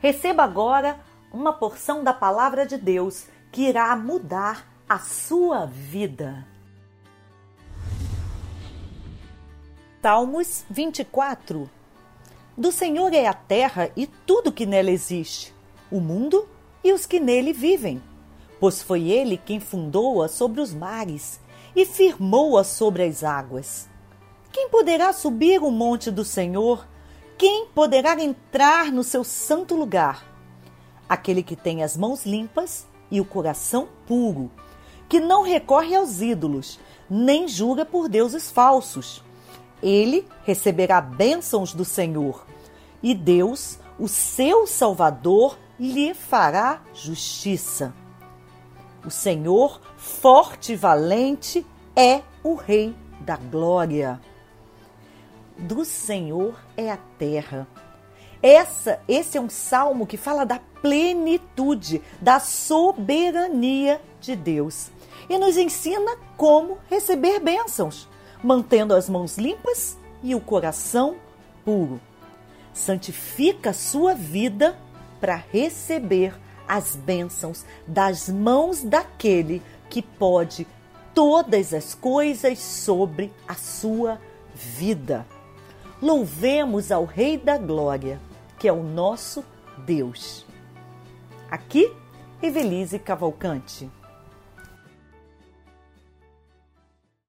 Receba agora uma porção da palavra de Deus que irá mudar a sua vida. Salmos 24 Do Senhor é a terra e tudo que nela existe, o mundo e os que nele vivem. Pois foi ele quem fundou-a sobre os mares e firmou-a sobre as águas. Quem poderá subir o monte do Senhor? Quem poderá entrar no seu santo lugar? Aquele que tem as mãos limpas e o coração puro, que não recorre aos ídolos, nem jura por deuses falsos. Ele receberá bênçãos do Senhor, e Deus, o seu Salvador, lhe fará justiça. O Senhor, forte e valente, é o Rei da glória do Senhor é a terra. Essa, esse é um salmo que fala da plenitude, da soberania de Deus e nos ensina como receber bênçãos, mantendo as mãos limpas e o coração puro. Santifica sua vida para receber as bênçãos das mãos daquele que pode todas as coisas sobre a sua vida. Louvemos ao Rei da Glória, que é o nosso Deus. Aqui, Evelise Cavalcante.